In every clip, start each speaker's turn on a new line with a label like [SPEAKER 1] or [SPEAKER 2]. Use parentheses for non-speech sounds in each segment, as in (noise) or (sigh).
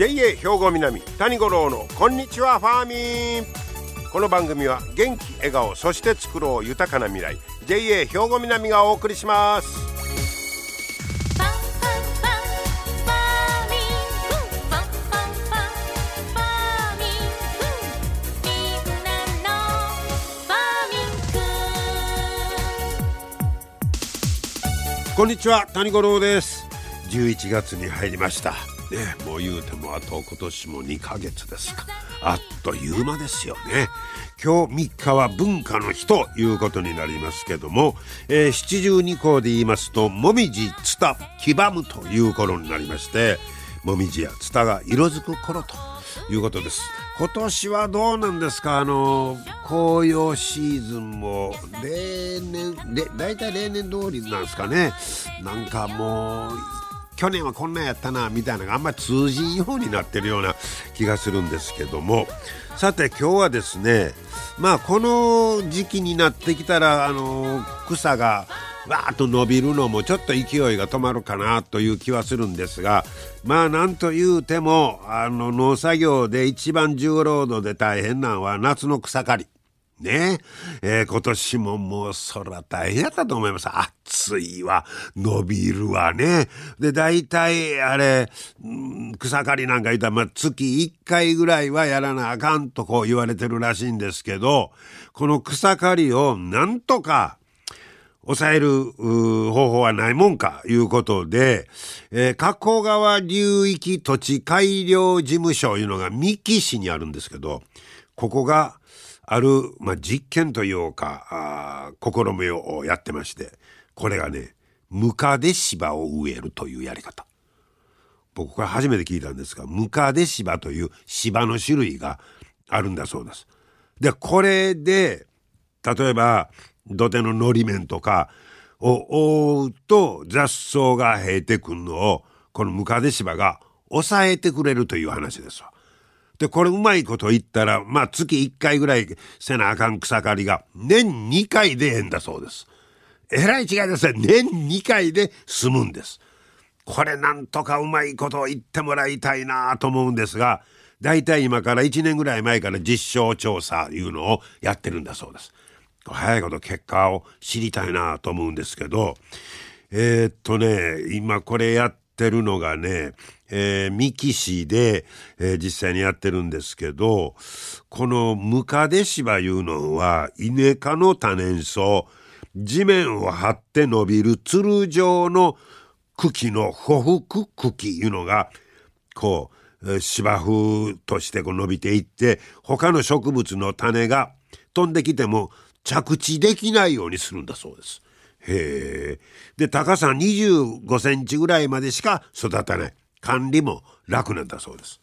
[SPEAKER 1] JA 兵庫南谷五郎のこんにちはファーミン。この番組は元気笑顔そして作ろう豊かな未来 JA 兵庫南がお送りします。こんにちは谷五郎です11月に入りましたね。もう言うてもあと今年も2ヶ月ですか。あっという間ですよね。今日3日は文化の日ということになりますけども、えー、七十二校で言いますともみじつた黄ばむという頃になりましてもみじやつたが色づく頃ということです。今年はどうなんですか？あの紅葉シーズンも例年で大体例年通りなんですかね。なんかもう去年はこんなんやったなみたいなのがあんまり通じんようになってるような気がするんですけどもさて今日はですねまあこの時期になってきたらあの草がわーっと伸びるのもちょっと勢いが止まるかなという気はするんですがまあなんと言うてもあの農作業で一番重労働で大変なのは夏の草刈り。ねえー、今年ももうそら大変やったと思います。暑いわ、伸びるわね。で、大体あれ、草刈りなんか言ったら、まあ、月1回ぐらいはやらなあかんとこう言われてるらしいんですけど、この草刈りをなんとか抑える方法はないもんかいうことで、えー、加古川流域土地改良事務所いうのが三木市にあるんですけど、ここがある、まあ、実験というか、試みをやってまして、これがね、ムカデ芝を植えるというやり方。僕これ初めて聞いたんですが、ムカデ芝という芝の種類があるんだそうです。で、これで、例えば、土手ののり面とかを覆うと雑草が生えてくるのをこのムカデ芝が抑えてくれるという話ですわ。で、これうまいこと言ったら、まあ月1回ぐらいせなあかん草刈りが年2回でええんだそうです。えらい違いですね。年2回で済むんです。これなんとかうまいことを言ってもらいたいなと思うんですが、だいたい今から1年ぐらい前から実証調査いうのをやってるんだそうです。早いこと結果を知りたいなと思うんですけど、えー、っとね、今これやってるのがね、えー、三木市で、えー、実際にやってるんですけど、このムカデ芝いうのは、イネ科の多年草、地面を張って伸びるつる状の茎のほふく茎いうのが、こう、芝生としてこう伸びていって、他の植物の種が飛んできても着地できないようにするんだそうです。へえ。で、高さ25センチぐらいまでしか育たない。管理も楽なんだそうです。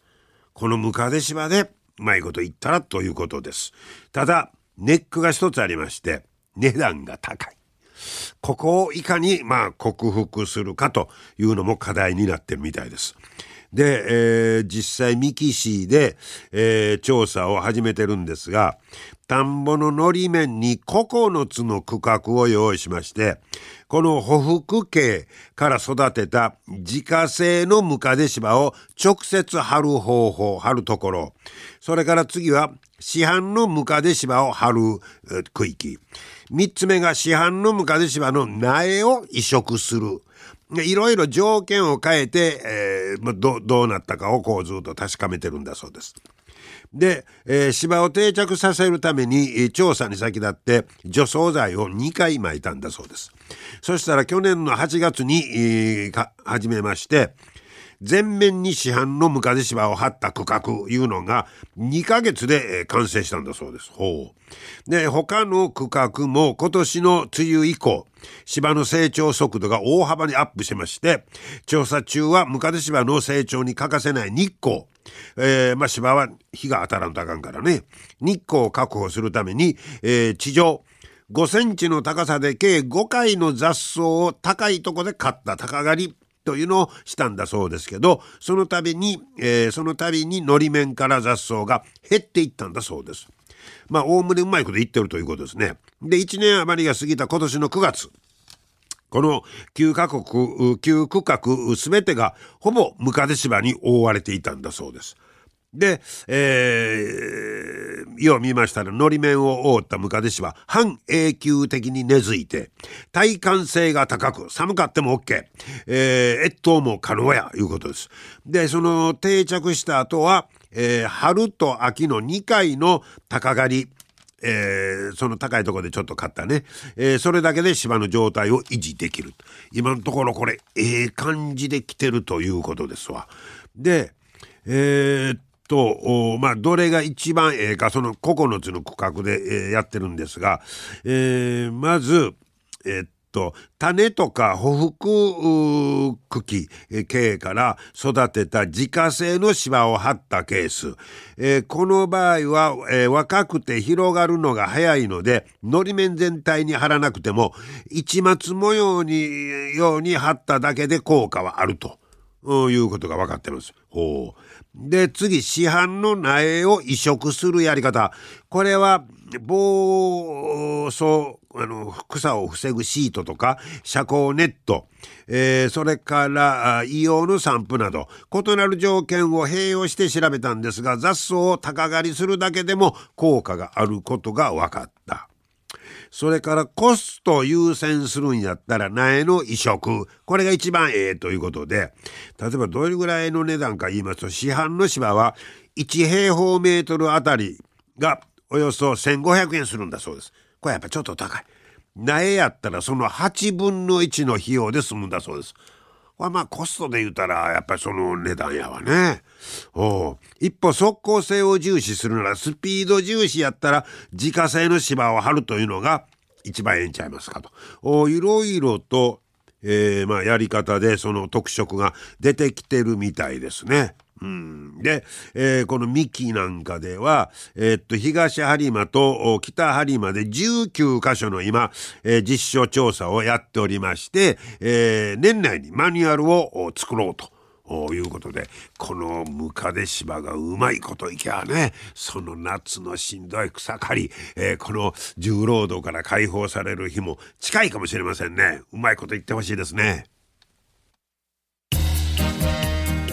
[SPEAKER 1] このムカデ芝でうまいこと言ったらということです。ただ、ネックが一つありまして、値段が高い。ここをいかに、まあ、克服するかというのも課題になってるみたいです。で、えー、実際三木市で、えー、調査を始めてるんですが、田んぼののり面に9つの区画を用意しまして、この保福系から育てた自家製のムカデ芝を直接貼る方法、貼るところ、それから次は市販のムカデ芝を貼る区域、三つ目が市販のムカデ芝の苗を移植する。いろいろ条件を変えて、えー、どどうなったかをこうずっと確かめてるんだそうです。で、えー、芝を定着させるために調査に先立って除草剤を2回撒いたんだそうです。そしたら去年の8月に、えー、始めまして全面に市販のムカデ芝を張った区画いうのが2ヶ月で完成したんだそうです。ほう。で、他の区画も今年の梅雨以降、芝の成長速度が大幅にアップしまして、調査中はムカデ芝の成長に欠かせない日光、えー、まあ芝は日が当たらんとあかんからね、日光を確保するために、えー、地上、5センチの高さで計5回の雑草を高いとこで刈った高刈りというのをしたんだそうですけど、その度に、えー、その度にのり面から雑草が減っていったんだそうです。まあ、おおむねうまいこと言ってるということですね。で、1年余りが過ぎた今年の9月、この9カ国、9区画すべてがほぼムカデ芝に覆われていたんだそうです。で、えー、よう見ましたら、のり面を覆ったムカデシは半永久的に根付いて、耐寒性が高く、寒かっても OK、えー、越冬も可能や、いうことです。で、その定着した後は、えー、春と秋の2回の高狩り、えー、その高いところでちょっと買ったね、えー、それだけで芝の状態を維持できる。今のところこれ、ええ感じで来てるということですわ。で、えー、と、まあ、どれが一番ええか、その9つの区画で、えー、やってるんですが、えー、まず、えー、っと、種とか匍匐茎系から育てた自家製の芝を張ったケース。えー、この場合は、えー、若くて広がるのが早いので、のり面全体に貼らなくても、市松模様に、ように貼っただけで効果はあると。いうことが分かってます。ほう。で、次、市販の苗を移植するやり方。これは、防草、あの、草を防ぐシートとか、遮光ネット、えー、それから、硫黄の散布など、異なる条件を併用して調べたんですが、雑草を高刈りするだけでも効果があることが分かった。それからコスト優先するんやったら苗の移植。これが一番ええということで、例えばどれぐらいの値段か言いますと、市販の芝は1平方メートルあたりがおよそ1500円するんだそうです。これやっぱちょっと高い。苗やったらその8分の1の費用で済むんだそうです。はまあコストで言うたらやっぱりその値段やわね。お一歩即効性を重視するならスピード重視やったら自家製の芝を張るというのが一番ええんちゃいますかと。おいろいろと、えー、まあやり方でその特色が出てきてるみたいですね。うん、で、えー、この幹なんかでは、えー、っと、東播磨と北播磨で19箇所の今、えー、実証調査をやっておりまして、え年内にマニュアルを作ろうと。いうことでこのムカデ芝がうまいこといきゃねその夏のしんどい草刈り、えー、この重労働から解放される日も近いかもしれませんね。うまいこと言ってほしいですね。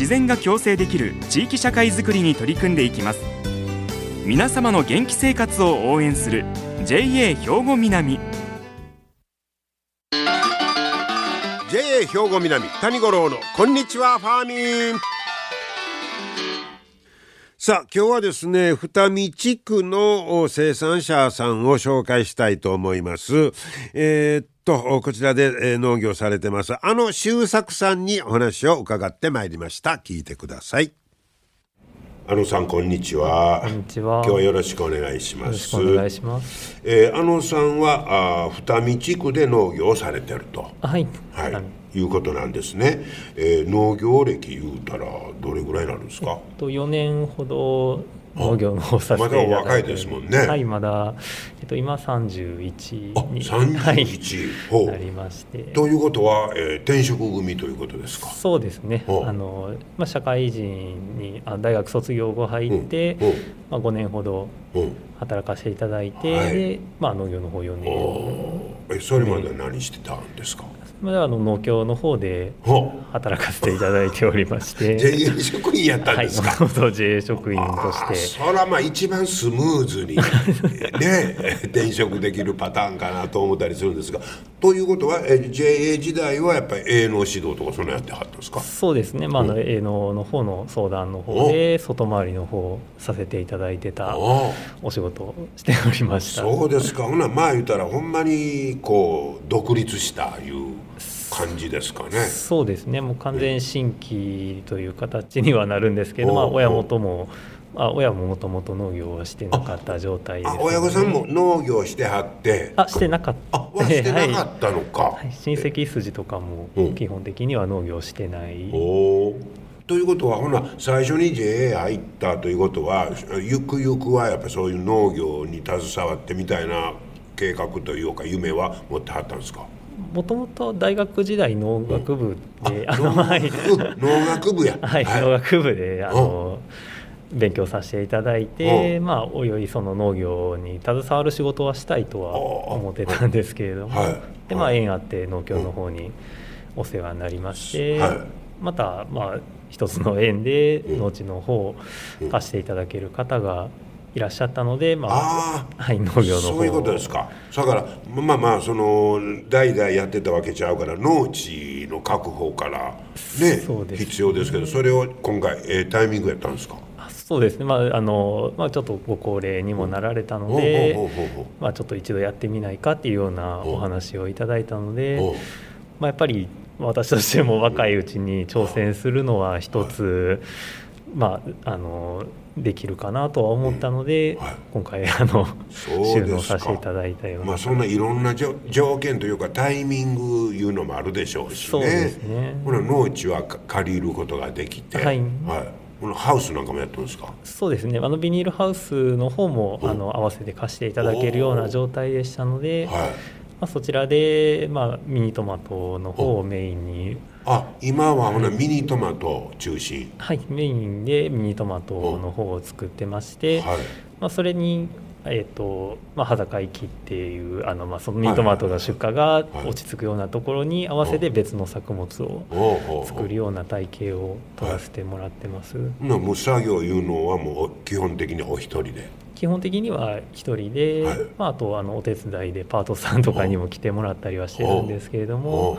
[SPEAKER 2] 自然が共生できる地域社会づくりに取り組んでいきます。皆様の元気生活を応援する JA 兵庫南。
[SPEAKER 1] JA 兵庫南谷五郎のこんにちはファーミン。さあ今日はですね二見地区の生産者さんを紹介したいと思います。えー、っとこちらで、えー、農業されてますあの周作さんにお話を伺ってまいりました聞いてください。あのさんこんにちは。
[SPEAKER 3] こんにちは。
[SPEAKER 1] 今日はよろしくお願いします。
[SPEAKER 3] お願いします。
[SPEAKER 1] えー、あのさんはあ二見地区で農業をされてると。
[SPEAKER 3] はい。
[SPEAKER 1] はいいうことなんですね、えー、農業歴言うたらどれぐらいになるんですか、
[SPEAKER 3] えっと、4年ほど農業の方させていただいて。
[SPEAKER 1] まだ若いですもんね。
[SPEAKER 3] はいまだ、えっと、今31に。
[SPEAKER 1] 31、
[SPEAKER 3] はい、なりまして。
[SPEAKER 1] ということは、えー、転職組ということですか？
[SPEAKER 3] そうですね。あの、まあ、社会人にあ大学卒業後入って、うん、まあ、5年ほど働かせていただいて、はい、で、まあ、農業の方4年。
[SPEAKER 1] えそれまで何してたんですか、
[SPEAKER 3] まあ、あの農協の方で働かせていただいておりまして。
[SPEAKER 1] JA 職員やったんですか、
[SPEAKER 3] はい、JA 職員として。
[SPEAKER 1] それはまあ一番スムーズにね (laughs) 転職できるパターンかなと思ったりするんですがということは JA 時代はやっぱり営農指導とかそのやってはったんですか？
[SPEAKER 3] そうですね、まあ、営農の方の相談の方で外回りの方させていただいてたお仕事をしておりました。
[SPEAKER 1] そうですか。ほなまあ言うたらほんまにこう独立したいう感じですかね。
[SPEAKER 3] そうですね。もう完全新規という形にはなるんですけど、まあ、親元もあ親ももともと農業をしてなかった状態です、
[SPEAKER 1] ね、親御さんも農業してはって。
[SPEAKER 3] あしてなかった。
[SPEAKER 1] あしてなかったのか、(laughs)
[SPEAKER 3] はい、親戚筋とかも基本的には農業してない、
[SPEAKER 1] うん、おということはほな最初に JA 入ったということはゆくゆくはやっぱそういう農業に携わってみたいな計画というか夢は持ってはったんですか？
[SPEAKER 3] もともと大学時代農学部で、うん、あ
[SPEAKER 1] の農学部。や (laughs)
[SPEAKER 3] はい、はい、農学部であの、勉強させていただいて、まあ、およいその農業に携わる仕事はしたいとは思ってたんですけれども、はい、でまあ、縁あって農協の方にお世話になりまして、はい、また、まあ、一つの縁で農地の方を貸していただける方がいらっしゃったので、まあ、はい、農業の
[SPEAKER 1] そういうことですか。だからまあまあその代々やってたわけちゃうから農地の確保からね。必要ですけどそれを今回、えー、タイミングやったんですか？
[SPEAKER 3] そうですね、まああのまあ、ちょっとご高齢にもなられたので、まあ、ちょっと一度やってみないかっていうようなお話をいただいたので、まあ、やっぱり私としても若いうちに挑戦するのは一つ、まあ、あのできるかなとは思ったので、はい、今回あの収納させていただいたような
[SPEAKER 1] まあそんないろんな条件というかタイミングいうのもあるでしょうしね。そうですね。この農地は借りることができて、はい、はいこのハウスなんかもやってるんですか？
[SPEAKER 3] そうですね。あのビニールハウスの方もあの合わせて貸していただけるような状態でしたので、はい。まあ、そちらで、まあ、ミニトマトの方をメインに。
[SPEAKER 1] あ今はほなミニトマト中心。
[SPEAKER 3] はい。メインでミニトマトの方を作ってまして、はい。まあ、それにえーとまあ、裸行きっていうあの、まあ、そのミニトマトの出荷が落ち着くようなところに合わせて別の作物を作るような体系を取らせてもらってます。
[SPEAKER 1] なもう作業いうのはもう基本的にお一人で。
[SPEAKER 3] 基本的には一人で、はい、まあ、あとあのお手伝いでパートさんとかにも来てもらったりはしてるんですけれども。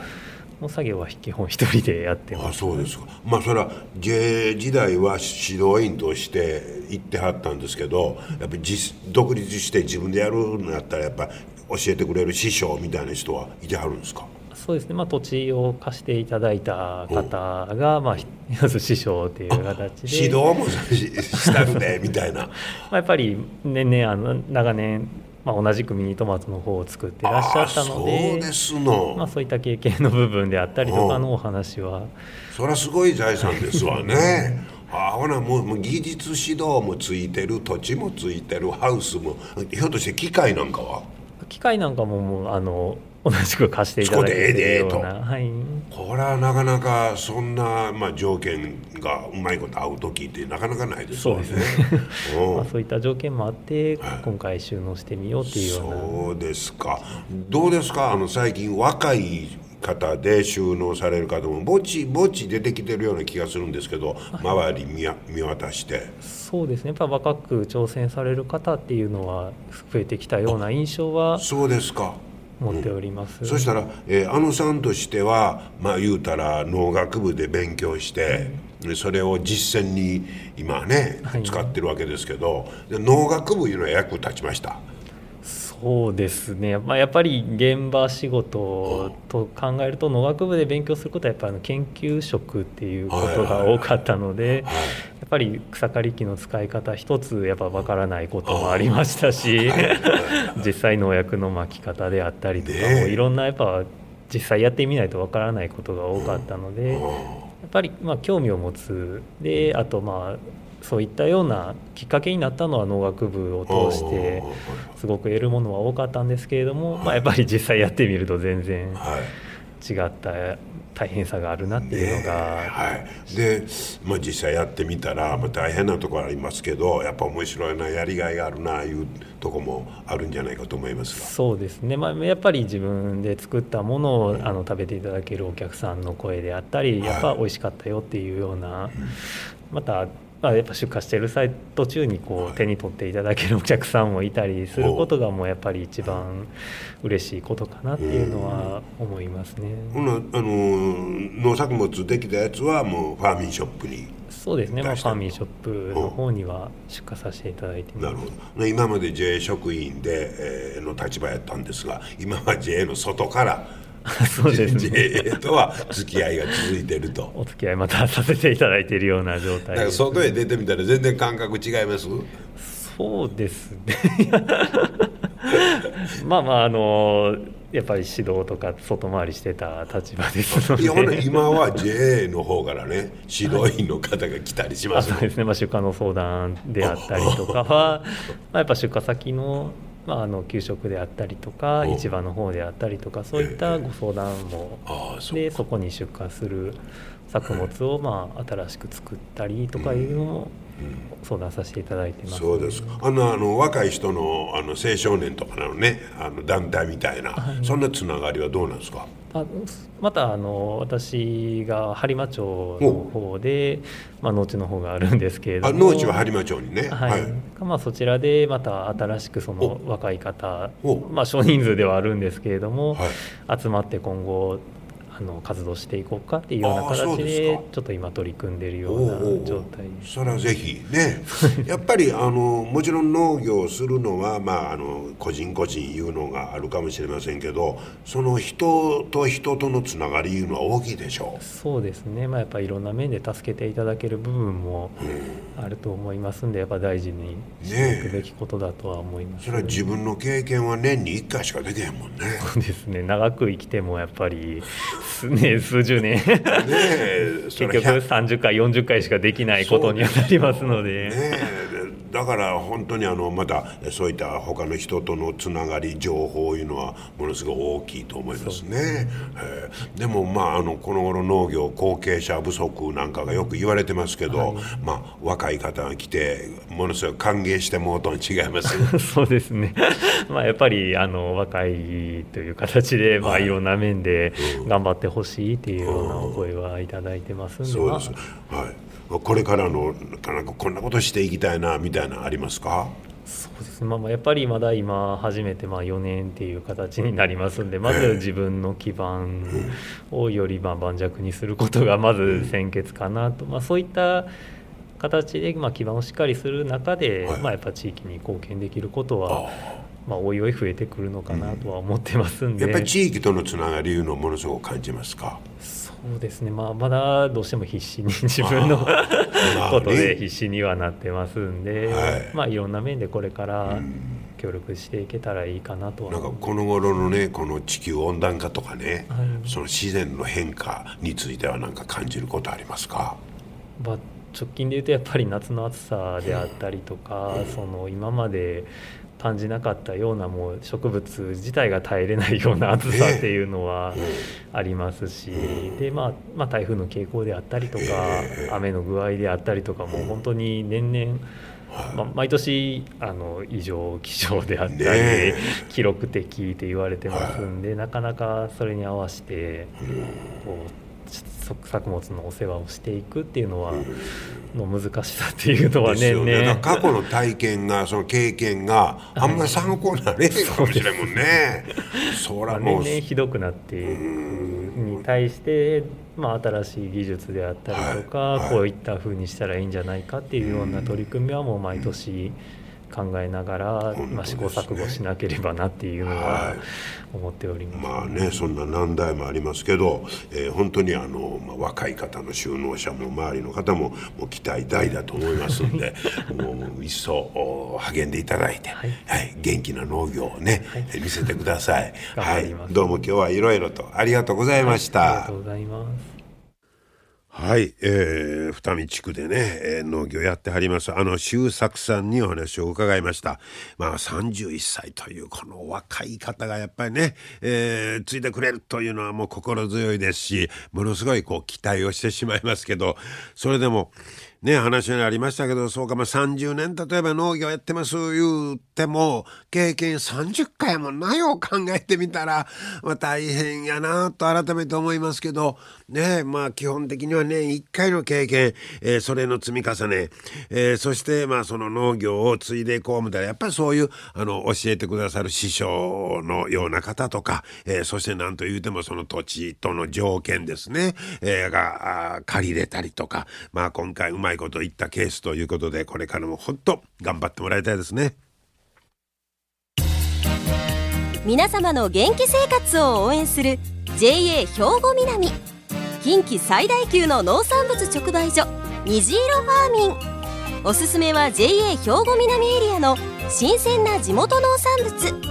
[SPEAKER 3] の作業は基本一人でやってます。
[SPEAKER 1] あそうですか。まあそれは J 時代は指導員として行ってはったんですけどやっぱり独立して自分でやるんだったらやっぱ教えてくれる師匠みたいな人はいてはるんですか？
[SPEAKER 3] そうですね、まあ、土地を貸していただいた方が、まあ、まず師匠という形で。
[SPEAKER 1] 指導もしたるねみたいな。(laughs) ま
[SPEAKER 3] あやっぱり年々あの長年まあ、同じくミニトマトの方を作ってらっしゃったので
[SPEAKER 1] そうですの、
[SPEAKER 3] まあ、そういった経験の部分であったりとかのお話は、
[SPEAKER 1] それはすごい財産ですわね。(laughs) あほなもう技術指導もついてる土地もついてるハウスもひょっとして機械なんかは？
[SPEAKER 3] 機械なんかももうあの同じく貸していただいてるような、はい、
[SPEAKER 1] これはなかなかそんな、まあ、条件がうまいこと合う時ってなかなかないですよね。そうですね。
[SPEAKER 3] まあ、そういった条件もあって、今回収納してみようっていうような。
[SPEAKER 1] そうですか。どうですか？あの最近若い方で収納される方もぼちぼち出てきてるような気がするんですけど、周り見見渡して。
[SPEAKER 3] そうですね。やっぱ若く挑戦される方っていうのは増えてきたような印象は
[SPEAKER 1] そうですか
[SPEAKER 3] 思っております、
[SPEAKER 1] うん、そしたら、えー、あのさんとしてはまあ言うたら農学部で勉強して、うん、それを実践に今ね、はい、使ってるわけですけど農学部いうのは役立ちました
[SPEAKER 3] そうですね、まあ、やっぱり現場仕事と考えると農学部で勉強することはやっぱり研究職っていうことが多かったので、やっぱり草刈り機の使い方一つやっぱ分からないこともありましたし (laughs) 実際農薬の巻き方であったりとかもいろんなやっぱ実際やってみないと分からないことが多かったので。やっぱりまあ興味を持つ。であとまあそういったようなきっかけになったのは農学部を通してすごく得るものは多かったんですけれども、まあ、やっぱり実際やってみると全然違った大変さがあるなっていうのが、
[SPEAKER 1] はい、で、まあ、実際やってみたら、まあ、大変なところありますけどやっぱ面白いなやりがいがあるないうとこもあるんじゃないかと思いますが。
[SPEAKER 3] そうですね、まあ、やっぱり自分で作ったものを、あの食べていただけるお客さんの声であったり、やっぱ美味しかったよっていうような、またまあ、やっぱ出荷している際途中にこう手に取っていただけるお客さんもいたりすることがもうやっぱり一番嬉しいことかなっていうのは思いますね。
[SPEAKER 1] ほなあの農作物できたやつはもうファーミンショップに
[SPEAKER 3] そうですね、まあ、ファーミンショップの方には出荷させていただいて
[SPEAKER 1] なるほど。今まで JA 職員で、えー、の立場やったんですが今は JA の外から (laughs)
[SPEAKER 3] そうですね。
[SPEAKER 1] JA とは付き合いが続いてると。
[SPEAKER 3] お付き合いまたさせていただいているような状態。
[SPEAKER 1] だから外へ出てみたら全然感覚違います？
[SPEAKER 3] そうですね。(laughs) まあまああのやっぱり指導とか外回りしてた立場ですので。
[SPEAKER 1] 今は JA の方からね指導員の方が来たりします
[SPEAKER 3] あそうですね、まあ、出荷の相談であったりとかは、(laughs) まあ、やっぱ出荷先の,、まあ、あの給食であったりとか
[SPEAKER 1] お
[SPEAKER 3] 市場の方であったりとかそういったご相談もでそこに出荷する作物をまあ新しく作ったりとかいうのも相談させていただいてます、
[SPEAKER 1] そうですか。あのあの若い人のあの青少年とかのねあの団体みたいな、そんなつながりはどうなんですか？
[SPEAKER 3] あまたあの私が播磨町の方で、まあ、農地の方があるんですけれど
[SPEAKER 1] あ
[SPEAKER 3] も
[SPEAKER 1] 農地は播磨町にね。
[SPEAKER 3] はい。まあ、そちらでまた新しくその若い方
[SPEAKER 1] お、
[SPEAKER 3] まあ、少人数ではあるんですけれども、
[SPEAKER 1] はい。
[SPEAKER 3] 集まって今後あの活動していこうかっていうような形
[SPEAKER 1] で
[SPEAKER 3] ちょっと今取り組んでいるような状態。
[SPEAKER 1] それはぜひね。(laughs) やっぱりあのもちろん農業をするのは、まあ、あの個人個人いうのがあるかもしれませんけどその人と人とのつながりいうのは大きいでしょう。
[SPEAKER 3] そうですね、まあ、やっぱりいろんな面で助けていただける部分もあると思いますんでやっぱ大事にしていくべきことだとは思います、
[SPEAKER 1] それは自分の経験は年に1回しかできへんもんね。
[SPEAKER 3] そうですね。長く生きてもやっぱりす、ね、数十年。
[SPEAKER 1] ね
[SPEAKER 3] 結局30回40回しかできないことにはなりますので。
[SPEAKER 1] ね。えだから本当にあのまたそういった他の人とのつながり情報いうのはものすごい大きいと思いますね。え。ーでもまああのこの頃農業後継者不足なんかがよく言われてますけど、まあ若い方が来てものすごい歓迎してもうとん違います。(laughs)
[SPEAKER 3] そうですね、(laughs) まあ、やっぱりあの若いという形で、まあ、いろんな面で頑張ってほしいっていうようなお声はいただいてますんで、
[SPEAKER 1] そうです。
[SPEAKER 3] まあ
[SPEAKER 1] はい。これからのなんかこんなことしていきたいなみたいなのありますか？
[SPEAKER 3] そうですね、まあまあ、やっぱりまだ今初めてまあ4年っていう形になりますんでまず自分の基盤をよりまあ盤石にすることがまず先決かなと、まあ、そういった形でまあ基盤をしっかりする中で、
[SPEAKER 1] はい。
[SPEAKER 3] まあ、やっぱ地域に貢献できることは、まあ、おいおい増えてくるのかなとは思ってますんで、
[SPEAKER 1] やっぱり地域とのつながりいうのをものすごく感じますか？
[SPEAKER 3] そうですね、まあ、まだどうしても必死に自分の
[SPEAKER 1] まあ
[SPEAKER 3] ことで
[SPEAKER 1] ね
[SPEAKER 3] 必死にはなってますんで、
[SPEAKER 1] はい。
[SPEAKER 3] まあ、いろんな面でこれから協力していけたらいいかなとは。
[SPEAKER 1] なんかこの頃のねこの地球温暖化とかね、
[SPEAKER 3] はい。
[SPEAKER 1] その自然の変化については何か感じることありますか？
[SPEAKER 3] まあ、直近で言うとやっぱり夏の暑さであったりとか、その今まで感じなかったようなもう植物自体が耐えれないような暑さっていうのはありますし、でまあ、まあ台風の傾向であったりとか、雨の具合であったりとかも本当に年々、まあ、毎年あの異常気象であったり、
[SPEAKER 1] ね
[SPEAKER 3] 記録的って言われてますんで、なかなかそれに合わせてこう作物のお世話をしていくっていうのはの難しさっていうのは
[SPEAKER 1] ねだから過去の体験がその経験があんまり参考になれへんかもしれんもんね。そ
[SPEAKER 3] まあ
[SPEAKER 1] らもう
[SPEAKER 3] 年々ひどくなっていくに対して、まあ、新しい技術であったりとか、こういった風にしたらいいんじゃないかっていうような取り組みはもう毎年考えながら、
[SPEAKER 1] ね
[SPEAKER 3] まあ、試行錯誤しなければなっていうの
[SPEAKER 1] は
[SPEAKER 3] はい思っております。
[SPEAKER 1] まあねそんな難題もありますけど、えー本当にあの、まあ、若い方の就農者も周りの方ももう期待大だと思いますんで (laughs) もう一層お励んでいただいて、は
[SPEAKER 3] はいい
[SPEAKER 1] 元気な農業をね、えー見せてください。(laughs)
[SPEAKER 3] 頑
[SPEAKER 1] はいどうも今日はいろいろとありがとうございました。
[SPEAKER 3] ありがとうございます。
[SPEAKER 1] はい、えー、二見地区でね、えー農業やってはります。あの周作さんにお話を伺いました。まあ31歳というこの若い方がやっぱりね、えー、ついてくれるというのはもう心強いですしものすごいこう期待をしてしまいますけどそれでもね話にありましたけどそうかまあ30年例えば農業やってます言うても経験30回もないよ考えてみたら、まあ、大変やなと改めて思いますけどねまあ基本的には年1回の経験、えーそれの積み重ね、えーそしてまあその農業を継いでいこうみたいなやっぱりそういうあの教えてくださる師匠のような方とか、えーそして何と言うてもその土地との条件ですね、えが借りれたりとかまあ今回うまいいこと言ったケースということでこれからも本当頑張ってもらいたいですね。
[SPEAKER 4] 皆様の元気生活を応援する JA 兵庫南。近畿最大級の農産物直売所虹色ファーミン。おすすめは JA 兵庫南エリアの新鮮な地元農産物。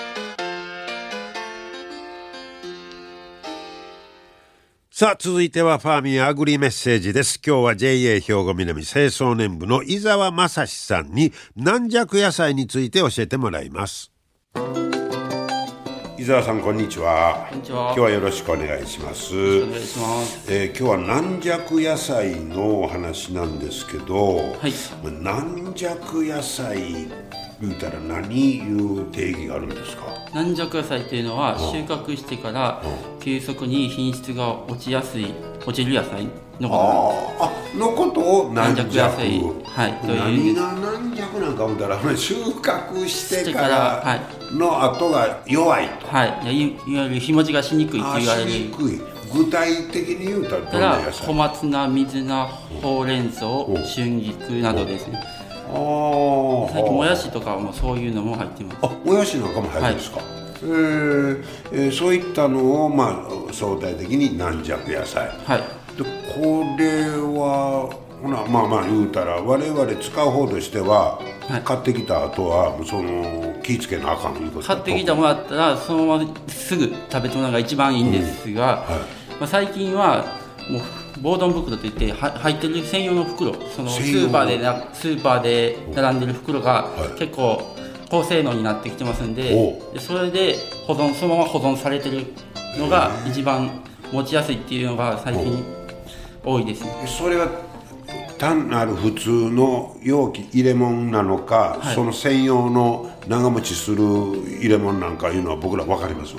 [SPEAKER 1] さあ続いてはファーミンアグリメッセージです。今日は JA 兵庫南清掃年部の伊沢正史さんに軟弱野菜について教えてもらいます。伊沢さんこんにちは。
[SPEAKER 5] こんにちは。
[SPEAKER 1] 今日はよろしくお願いします。
[SPEAKER 5] お願いします。
[SPEAKER 1] えー今日は軟弱野菜のお話なんですけど、
[SPEAKER 5] はい。
[SPEAKER 1] まあ軟弱野菜言うたら何いう定義があるんですか？
[SPEAKER 5] 軟弱野菜というのは収穫してから急速に品質が落ちやすい落ちる野菜のことなんです。
[SPEAKER 1] ああのことを軟弱。
[SPEAKER 5] 野菜はいという
[SPEAKER 1] 何が軟弱なんか思ったら収穫してか
[SPEAKER 5] ら
[SPEAKER 1] の後が弱いと、
[SPEAKER 5] はい、いいわゆる日持ちがしにくいと
[SPEAKER 1] あ
[SPEAKER 5] 言われ
[SPEAKER 1] しに
[SPEAKER 5] る。
[SPEAKER 1] くい。具体的に言うたらどんな野菜？
[SPEAKER 5] 小松菜、水菜、ほうれん草、春菊などですね。
[SPEAKER 1] あー。
[SPEAKER 5] 最近もやしとかもそういうのも入ってます。
[SPEAKER 1] あもやしなんかも入るんですか、えー。えーそういったのを、まあ、相対的に軟弱野菜。
[SPEAKER 5] はい。
[SPEAKER 1] でこれはほなまあまあ言うたら我々使う方としては、
[SPEAKER 5] はい。
[SPEAKER 1] 買ってきた後はその気ぃつけなあかんいうこと
[SPEAKER 5] 買ってきてもらったらそのまますぐ食べてもらうのが一番いいんですが、まあ、最近はもう防弾袋といっては入ってる専用の袋そのスーパーでなスーパーで並んでる袋が
[SPEAKER 1] はい。
[SPEAKER 5] 結構高性能になってきてますんで
[SPEAKER 1] お
[SPEAKER 5] でそれで保存そのまま保存されてるのが一番持ちやすいっていうのが最近多いですね。
[SPEAKER 1] それは単なる普通の容器入れ物なのか、
[SPEAKER 5] はい。
[SPEAKER 1] その専用の長持ちする入れ物なんかいうのは僕ら分かります？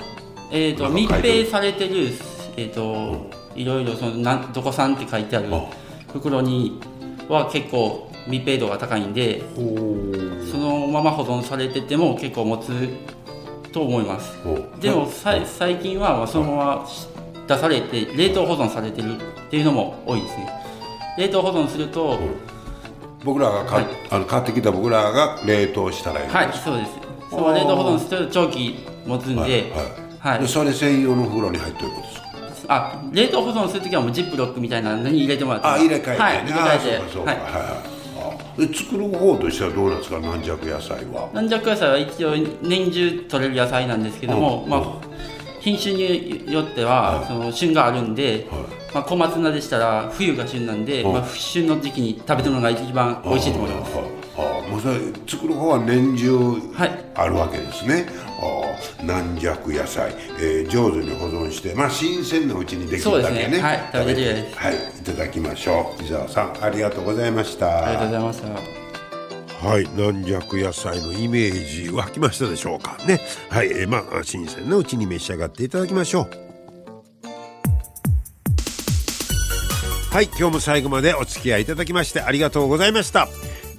[SPEAKER 5] えー、と密閉されてる、えー、といろいろそのなんどこさんって書いてある
[SPEAKER 1] あ。
[SPEAKER 5] 袋には結構密閉度が高いんでそのまま保存されてても結構持つと思います。
[SPEAKER 1] お
[SPEAKER 5] でもさい最近はまあそのまま出されて冷凍保存されてるっていうのも多いですね。冷凍保存すると
[SPEAKER 1] 僕らが買,、
[SPEAKER 5] はい。
[SPEAKER 1] あの買ってきた僕らが冷凍したらいい。んです
[SPEAKER 5] はいそうです。その冷凍保存すると長期持つんで
[SPEAKER 1] はい。
[SPEAKER 5] はい。
[SPEAKER 1] でそれ専用の袋に入ってることです。か
[SPEAKER 5] あ冷凍保存するときはもうジップロックみたいなのに入れてもらって
[SPEAKER 1] あ入れ替えてね、
[SPEAKER 5] はい入れ替えて。
[SPEAKER 1] あそうかそうか、
[SPEAKER 5] は
[SPEAKER 1] はいいはい。あで作る方としてはどうなんですか？軟弱野菜は。
[SPEAKER 5] 軟弱野菜は一応年中取れる野菜なんですけども、
[SPEAKER 1] うん。
[SPEAKER 5] まあ、品種によっては、その旬があるんで、
[SPEAKER 1] はい。
[SPEAKER 5] まあ、小松菜でしたら冬が旬なんで、
[SPEAKER 1] うん。
[SPEAKER 5] まあ、旬の時期に食べてるのが一番美味しいと思います
[SPEAKER 1] もうそれ作る方は年中
[SPEAKER 5] はい。
[SPEAKER 1] あるわけですね、あ軟弱野菜、えー上手に保存してまあ新鮮なうちにできるだけね。
[SPEAKER 5] ね。はい
[SPEAKER 1] 食べてはいいただきましょう。伊沢さんありがとうございました。
[SPEAKER 5] ありがとうございました。
[SPEAKER 1] はい、軟弱野菜のイメージ湧きましたでしょうか？ね。はい、えーまあ新鮮なうちに召し上がっていただきましょう。はい、今日も最後までお付き合いいただきましてありがとうございました。